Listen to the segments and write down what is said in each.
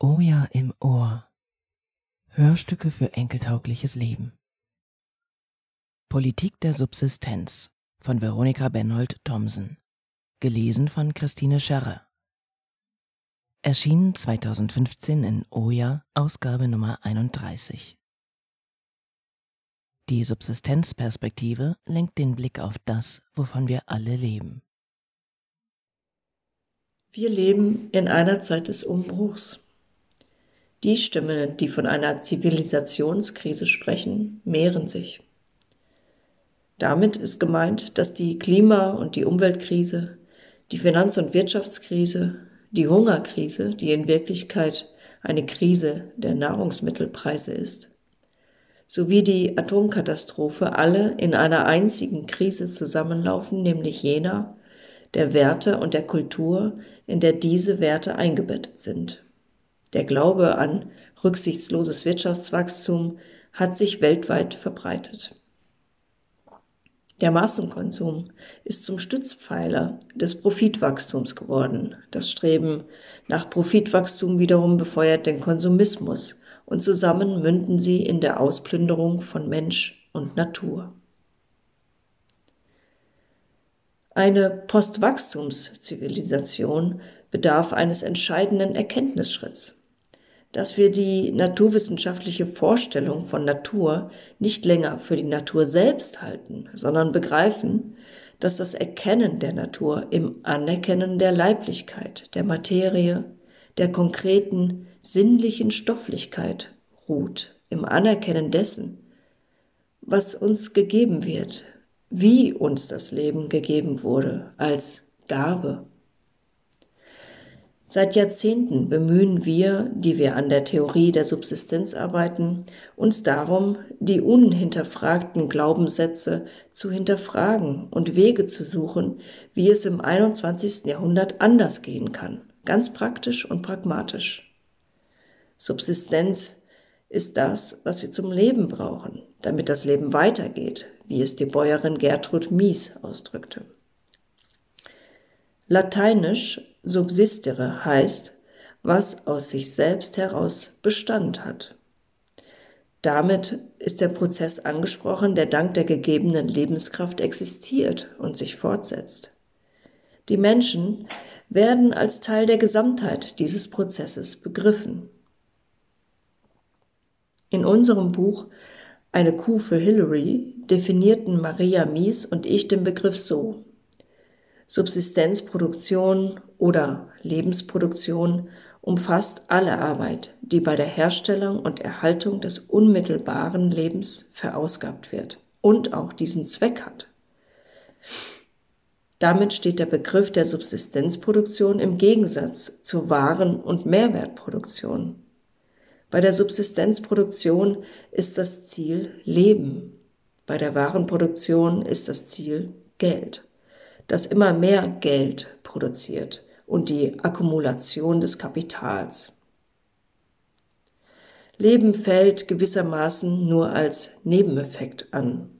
Oh ja im Ohr. Hörstücke für enkeltaugliches Leben. Politik der Subsistenz von Veronika Benhold Thomsen. Gelesen von Christine Scherrer. Erschienen 2015 in Oja, Ausgabe Nummer 31. Die Subsistenzperspektive lenkt den Blick auf das, wovon wir alle leben. Wir leben in einer Zeit des Umbruchs. Die Stimmen, die von einer Zivilisationskrise sprechen, mehren sich. Damit ist gemeint, dass die Klima- und die Umweltkrise, die Finanz- und Wirtschaftskrise, die Hungerkrise, die in Wirklichkeit eine Krise der Nahrungsmittelpreise ist, sowie die Atomkatastrophe alle in einer einzigen Krise zusammenlaufen, nämlich jener der Werte und der Kultur, in der diese Werte eingebettet sind. Der Glaube an rücksichtsloses Wirtschaftswachstum hat sich weltweit verbreitet. Der Massenkonsum ist zum Stützpfeiler des Profitwachstums geworden. Das Streben nach Profitwachstum wiederum befeuert den Konsumismus und zusammen münden sie in der Ausplünderung von Mensch und Natur. Eine Postwachstumszivilisation bedarf eines entscheidenden Erkenntnisschritts dass wir die naturwissenschaftliche Vorstellung von Natur nicht länger für die Natur selbst halten, sondern begreifen, dass das Erkennen der Natur im Anerkennen der Leiblichkeit, der Materie, der konkreten sinnlichen Stofflichkeit ruht, im Anerkennen dessen, was uns gegeben wird, wie uns das Leben gegeben wurde, als Gabe. Seit Jahrzehnten bemühen wir, die wir an der Theorie der Subsistenz arbeiten, uns darum, die unhinterfragten Glaubenssätze zu hinterfragen und Wege zu suchen, wie es im 21. Jahrhundert anders gehen kann, ganz praktisch und pragmatisch. Subsistenz ist das, was wir zum Leben brauchen, damit das Leben weitergeht, wie es die Bäuerin Gertrud Mies ausdrückte. Lateinisch subsistere heißt, was aus sich selbst heraus Bestand hat. Damit ist der Prozess angesprochen, der dank der gegebenen Lebenskraft existiert und sich fortsetzt. Die Menschen werden als Teil der Gesamtheit dieses Prozesses begriffen. In unserem Buch Eine Kuh für Hillary definierten Maria Mies und ich den Begriff so. Subsistenzproduktion oder Lebensproduktion umfasst alle Arbeit, die bei der Herstellung und Erhaltung des unmittelbaren Lebens verausgabt wird und auch diesen Zweck hat. Damit steht der Begriff der Subsistenzproduktion im Gegensatz zur Waren- und Mehrwertproduktion. Bei der Subsistenzproduktion ist das Ziel Leben, bei der Warenproduktion ist das Ziel Geld das immer mehr Geld produziert und die Akkumulation des Kapitals. Leben fällt gewissermaßen nur als Nebeneffekt an.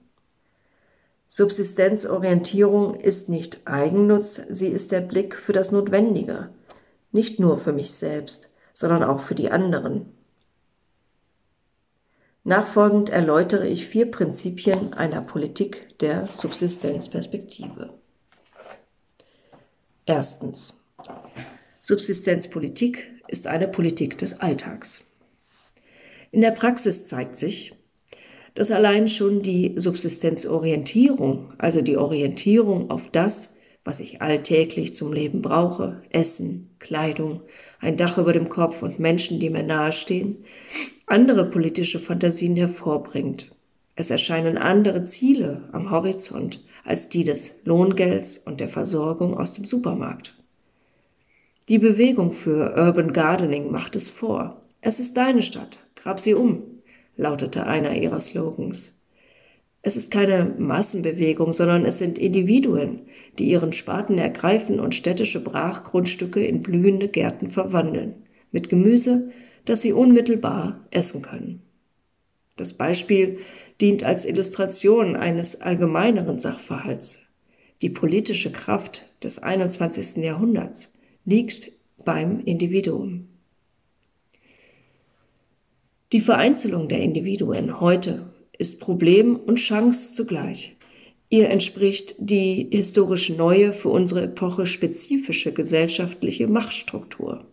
Subsistenzorientierung ist nicht Eigennutz, sie ist der Blick für das Notwendige, nicht nur für mich selbst, sondern auch für die anderen. Nachfolgend erläutere ich vier Prinzipien einer Politik der Subsistenzperspektive. Erstens. Subsistenzpolitik ist eine Politik des Alltags. In der Praxis zeigt sich, dass allein schon die Subsistenzorientierung, also die Orientierung auf das, was ich alltäglich zum Leben brauche, Essen, Kleidung, ein Dach über dem Kopf und Menschen, die mir nahestehen, andere politische Fantasien hervorbringt. Es erscheinen andere Ziele am Horizont, als die des Lohngelds und der Versorgung aus dem Supermarkt. Die Bewegung für Urban Gardening macht es vor. Es ist deine Stadt, grab sie um, lautete einer ihrer Slogans. Es ist keine Massenbewegung, sondern es sind Individuen, die ihren Spaten ergreifen und städtische Brachgrundstücke in blühende Gärten verwandeln, mit Gemüse, das sie unmittelbar essen können. Das Beispiel dient als Illustration eines allgemeineren Sachverhalts. Die politische Kraft des 21. Jahrhunderts liegt beim Individuum. Die Vereinzelung der Individuen heute ist Problem und Chance zugleich. Ihr entspricht die historisch neue, für unsere Epoche spezifische gesellschaftliche Machtstruktur.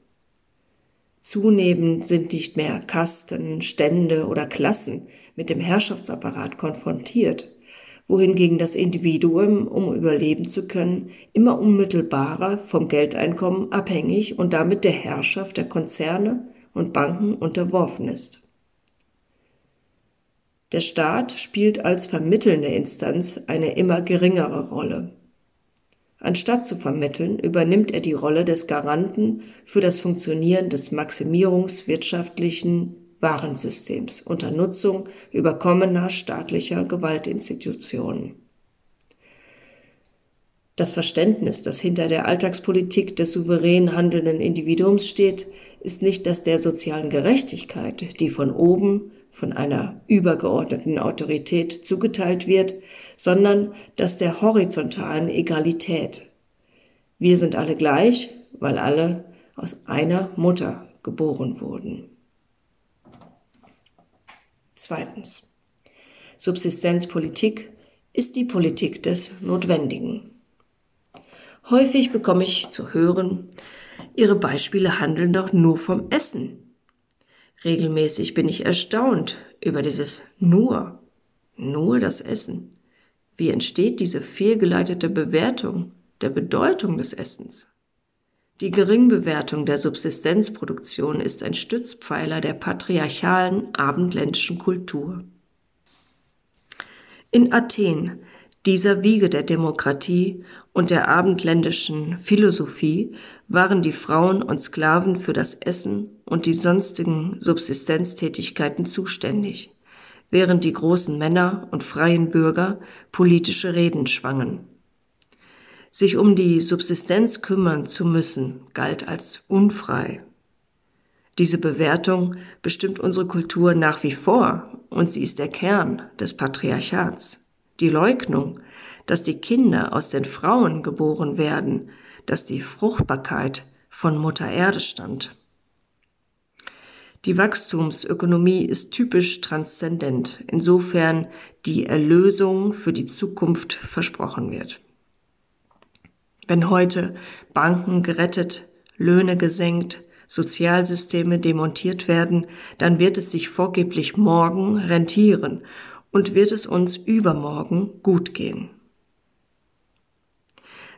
Zunehmend sind nicht mehr Kasten, Stände oder Klassen mit dem Herrschaftsapparat konfrontiert, wohingegen das Individuum, um überleben zu können, immer unmittelbarer vom Geldeinkommen abhängig und damit der Herrschaft der Konzerne und Banken unterworfen ist. Der Staat spielt als vermittelnde Instanz eine immer geringere Rolle. Anstatt zu vermitteln, übernimmt er die Rolle des Garanten für das Funktionieren des maximierungswirtschaftlichen Warensystems unter Nutzung überkommener staatlicher Gewaltinstitutionen. Das Verständnis, das hinter der Alltagspolitik des souverän handelnden Individuums steht, ist nicht das der sozialen Gerechtigkeit, die von oben von einer übergeordneten Autorität zugeteilt wird, sondern das der horizontalen Egalität. Wir sind alle gleich, weil alle aus einer Mutter geboren wurden. Zweitens. Subsistenzpolitik ist die Politik des Notwendigen. Häufig bekomme ich zu hören, Ihre Beispiele handeln doch nur vom Essen. Regelmäßig bin ich erstaunt über dieses nur, nur das Essen. Wie entsteht diese fehlgeleitete Bewertung der Bedeutung des Essens? Die Geringbewertung der Subsistenzproduktion ist ein Stützpfeiler der patriarchalen abendländischen Kultur. In Athen, dieser Wiege der Demokratie und der abendländischen Philosophie, waren die Frauen und Sklaven für das Essen und die sonstigen Subsistenztätigkeiten zuständig, während die großen Männer und freien Bürger politische Reden schwangen. Sich um die Subsistenz kümmern zu müssen, galt als unfrei. Diese Bewertung bestimmt unsere Kultur nach wie vor und sie ist der Kern des Patriarchats. Die Leugnung, dass die Kinder aus den Frauen geboren werden, dass die Fruchtbarkeit von Mutter Erde stammt. Die Wachstumsökonomie ist typisch transzendent, insofern die Erlösung für die Zukunft versprochen wird. Wenn heute Banken gerettet, Löhne gesenkt, Sozialsysteme demontiert werden, dann wird es sich vorgeblich morgen rentieren und wird es uns übermorgen gut gehen.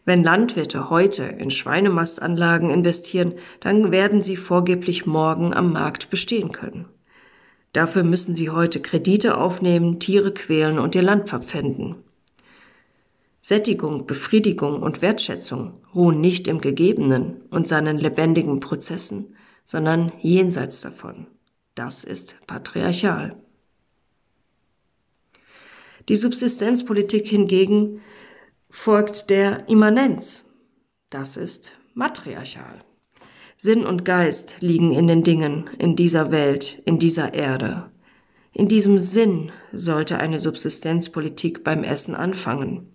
Wenn Landwirte heute in Schweinemastanlagen investieren, dann werden sie vorgeblich morgen am Markt bestehen können. Dafür müssen sie heute Kredite aufnehmen, Tiere quälen und ihr Land verpfänden. Sättigung, Befriedigung und Wertschätzung ruhen nicht im Gegebenen und seinen lebendigen Prozessen, sondern jenseits davon. Das ist patriarchal. Die Subsistenzpolitik hingegen folgt der Immanenz. Das ist matriarchal. Sinn und Geist liegen in den Dingen, in dieser Welt, in dieser Erde. In diesem Sinn sollte eine Subsistenzpolitik beim Essen anfangen.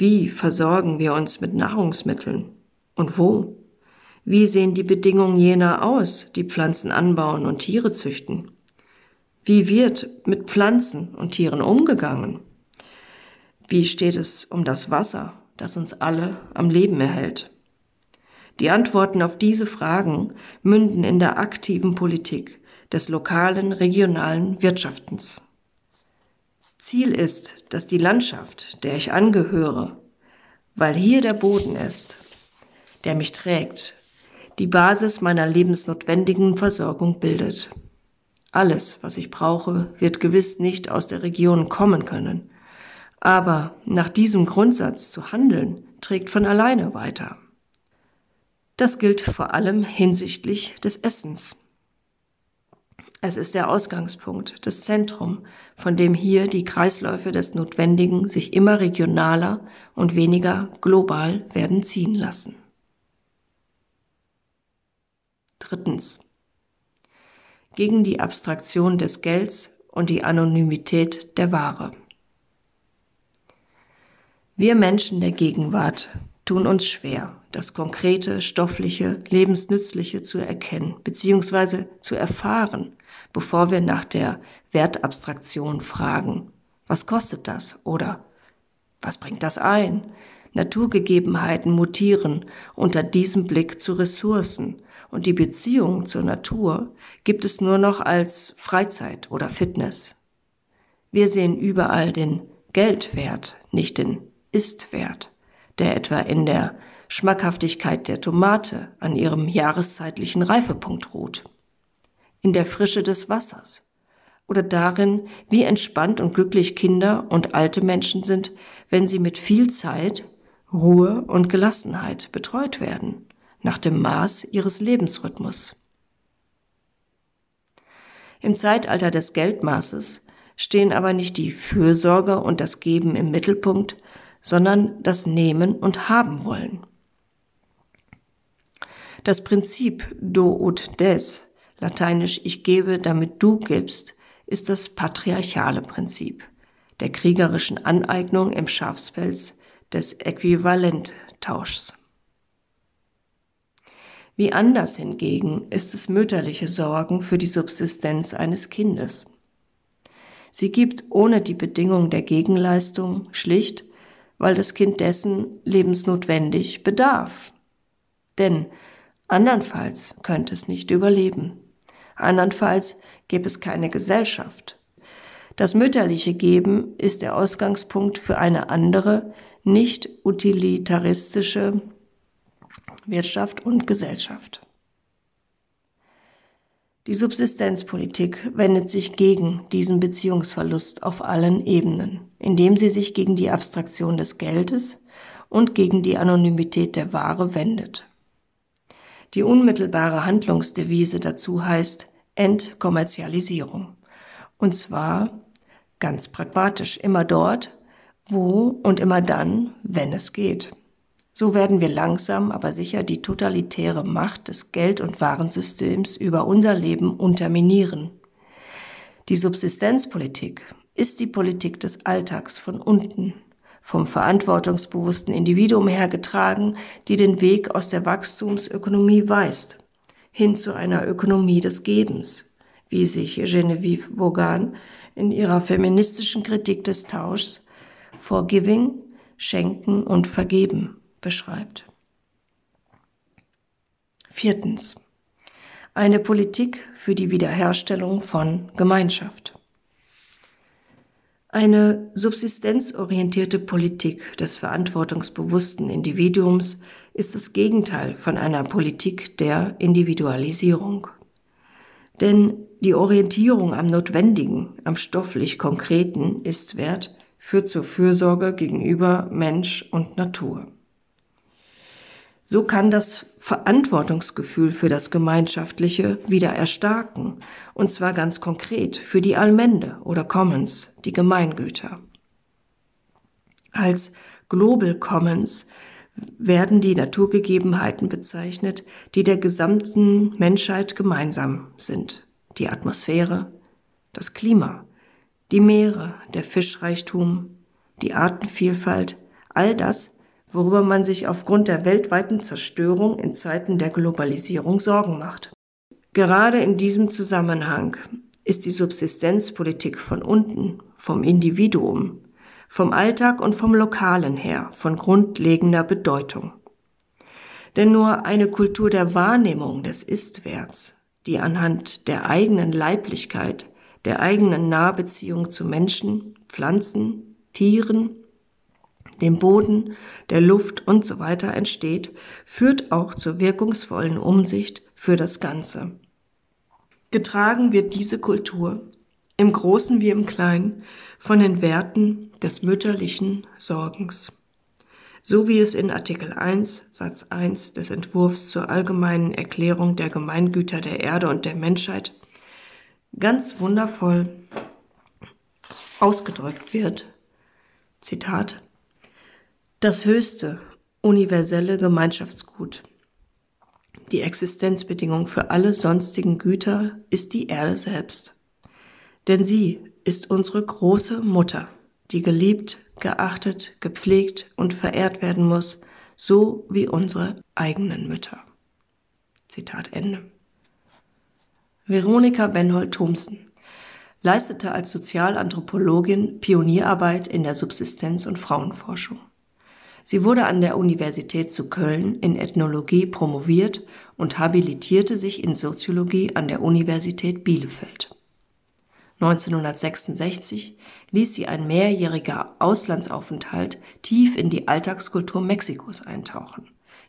Wie versorgen wir uns mit Nahrungsmitteln? Und wo? Wie sehen die Bedingungen jener aus, die Pflanzen anbauen und Tiere züchten? Wie wird mit Pflanzen und Tieren umgegangen? Wie steht es um das Wasser, das uns alle am Leben erhält? Die Antworten auf diese Fragen münden in der aktiven Politik des lokalen, regionalen Wirtschaftens. Ziel ist, dass die Landschaft, der ich angehöre, weil hier der Boden ist, der mich trägt, die Basis meiner lebensnotwendigen Versorgung bildet. Alles, was ich brauche, wird gewiss nicht aus der Region kommen können, aber nach diesem Grundsatz zu handeln, trägt von alleine weiter. Das gilt vor allem hinsichtlich des Essens. Es ist der Ausgangspunkt, das Zentrum, von dem hier die Kreisläufe des Notwendigen sich immer regionaler und weniger global werden ziehen lassen. Drittens. Gegen die Abstraktion des Gelds und die Anonymität der Ware. Wir Menschen der Gegenwart tun uns schwer, das Konkrete, Stoffliche, Lebensnützliche zu erkennen bzw. zu erfahren, bevor wir nach der Wertabstraktion fragen. Was kostet das? Oder was bringt das ein? Naturgegebenheiten mutieren unter diesem Blick zu Ressourcen und die Beziehung zur Natur gibt es nur noch als Freizeit oder Fitness. Wir sehen überall den Geldwert, nicht den Istwert, der etwa in der Schmackhaftigkeit der Tomate an ihrem jahreszeitlichen Reifepunkt ruht, in der Frische des Wassers oder darin, wie entspannt und glücklich Kinder und alte Menschen sind, wenn sie mit viel Zeit, Ruhe und Gelassenheit betreut werden, nach dem Maß ihres Lebensrhythmus. Im Zeitalter des Geldmaßes stehen aber nicht die Fürsorge und das Geben im Mittelpunkt, sondern das Nehmen und Haben wollen. Das Prinzip do ut des, lateinisch ich gebe, damit du gibst, ist das patriarchale Prinzip der kriegerischen Aneignung im Schafspelz des Äquivalenttauschs. Wie anders hingegen ist es mütterliche Sorgen für die Subsistenz eines Kindes. Sie gibt ohne die Bedingung der Gegenleistung schlicht, weil das Kind dessen lebensnotwendig bedarf. Denn Andernfalls könnte es nicht überleben. Andernfalls gäbe es keine Gesellschaft. Das mütterliche Geben ist der Ausgangspunkt für eine andere, nicht utilitaristische Wirtschaft und Gesellschaft. Die Subsistenzpolitik wendet sich gegen diesen Beziehungsverlust auf allen Ebenen, indem sie sich gegen die Abstraktion des Geldes und gegen die Anonymität der Ware wendet. Die unmittelbare Handlungsdevise dazu heißt Entkommerzialisierung. Und zwar ganz pragmatisch immer dort, wo und immer dann, wenn es geht. So werden wir langsam, aber sicher die totalitäre Macht des Geld- und Warensystems über unser Leben unterminieren. Die Subsistenzpolitik ist die Politik des Alltags von unten, vom verantwortungsbewussten Individuum hergetragen, die den Weg aus der Wachstumsökonomie weist, hin zu einer Ökonomie des Gebens, wie sich Genevieve Vaughan in ihrer feministischen Kritik des Tauschs Forgiving, Schenken und Vergeben beschreibt. Viertens. Eine Politik für die Wiederherstellung von Gemeinschaft. Eine subsistenzorientierte Politik des verantwortungsbewussten Individuums ist das Gegenteil von einer Politik der Individualisierung. Denn die Orientierung am Notwendigen, am stofflich Konkreten ist wert, führt zur Fürsorge gegenüber Mensch und Natur. So kann das Verantwortungsgefühl für das Gemeinschaftliche wieder erstarken, und zwar ganz konkret für die Allmende oder Commons, die Gemeingüter. Als Global Commons werden die Naturgegebenheiten bezeichnet, die der gesamten Menschheit gemeinsam sind. Die Atmosphäre, das Klima, die Meere, der Fischreichtum, die Artenvielfalt, all das worüber man sich aufgrund der weltweiten Zerstörung in Zeiten der Globalisierung Sorgen macht. Gerade in diesem Zusammenhang ist die Subsistenzpolitik von unten, vom Individuum, vom Alltag und vom Lokalen her von grundlegender Bedeutung. Denn nur eine Kultur der Wahrnehmung des Istwerts, die anhand der eigenen Leiblichkeit, der eigenen Nahbeziehung zu Menschen, Pflanzen, Tieren dem Boden, der Luft und so weiter entsteht, führt auch zur wirkungsvollen Umsicht für das Ganze. Getragen wird diese Kultur, im Großen wie im Kleinen, von den Werten des mütterlichen Sorgens. So wie es in Artikel 1 Satz 1 des Entwurfs zur allgemeinen Erklärung der Gemeingüter der Erde und der Menschheit ganz wundervoll ausgedrückt wird. Zitat das höchste, universelle Gemeinschaftsgut. Die Existenzbedingung für alle sonstigen Güter ist die Erde selbst. Denn sie ist unsere große Mutter, die geliebt, geachtet, gepflegt und verehrt werden muss, so wie unsere eigenen Mütter. Zitat Ende. Veronika Benhold-Thomsen leistete als Sozialanthropologin Pionierarbeit in der Subsistenz- und Frauenforschung. Sie wurde an der Universität zu Köln in Ethnologie promoviert und habilitierte sich in Soziologie an der Universität Bielefeld. 1966 ließ sie ein mehrjähriger Auslandsaufenthalt tief in die Alltagskultur Mexikos eintauchen,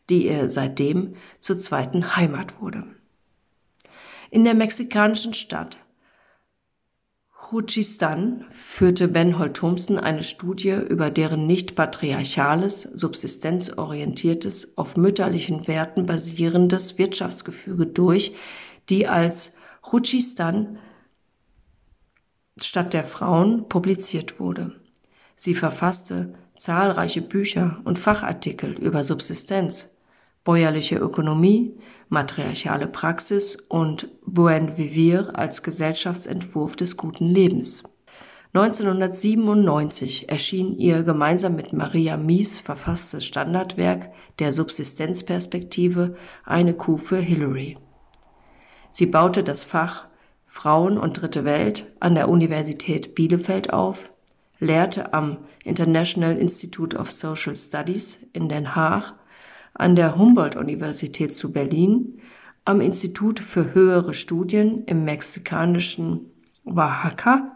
die ihr seitdem zur zweiten Heimat wurde. In der mexikanischen Stadt Juchistan führte Ben Holt-Thompson eine Studie über deren nicht patriarchales, subsistenzorientiertes, auf mütterlichen Werten basierendes Wirtschaftsgefüge durch, die als Juchistan Stadt der Frauen publiziert wurde. Sie verfasste zahlreiche Bücher und Fachartikel über Subsistenz, bäuerliche Ökonomie, matriarchale Praxis und Buen Vivir als Gesellschaftsentwurf des guten Lebens. 1997 erschien ihr gemeinsam mit Maria Mies verfasstes Standardwerk der Subsistenzperspektive Eine Kuh für Hillary. Sie baute das Fach Frauen und Dritte Welt an der Universität Bielefeld auf, lehrte am International Institute of Social Studies in Den Haag an der Humboldt-Universität zu Berlin, am Institut für höhere Studien im mexikanischen Oaxaca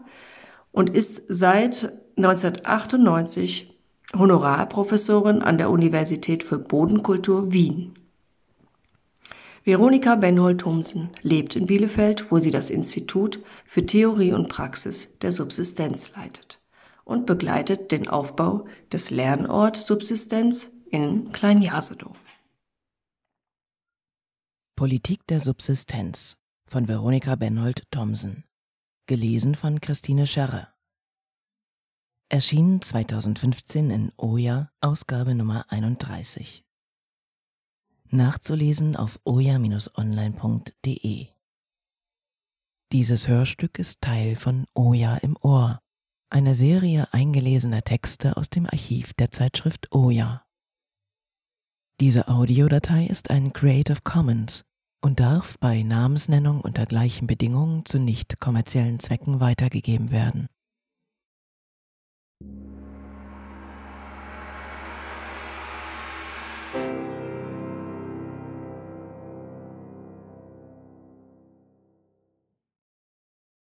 und ist seit 1998 Honorarprofessorin an der Universität für Bodenkultur Wien. Veronika Benhold-Thomsen lebt in Bielefeld, wo sie das Institut für Theorie und Praxis der Subsistenz leitet und begleitet den Aufbau des Lernort Subsistenz in Kleinjasedow. Politik der Subsistenz von Veronika Benhold-Thomsen. Gelesen von Christine Scherre. Erschien 2015 in Oja, Ausgabe Nummer 31. Nachzulesen auf oja-online.de. Dieses Hörstück ist Teil von Oja im Ohr, einer Serie eingelesener Texte aus dem Archiv der Zeitschrift Oja. Diese Audiodatei ist ein Creative Commons und darf bei Namensnennung unter gleichen Bedingungen zu nicht kommerziellen Zwecken weitergegeben werden.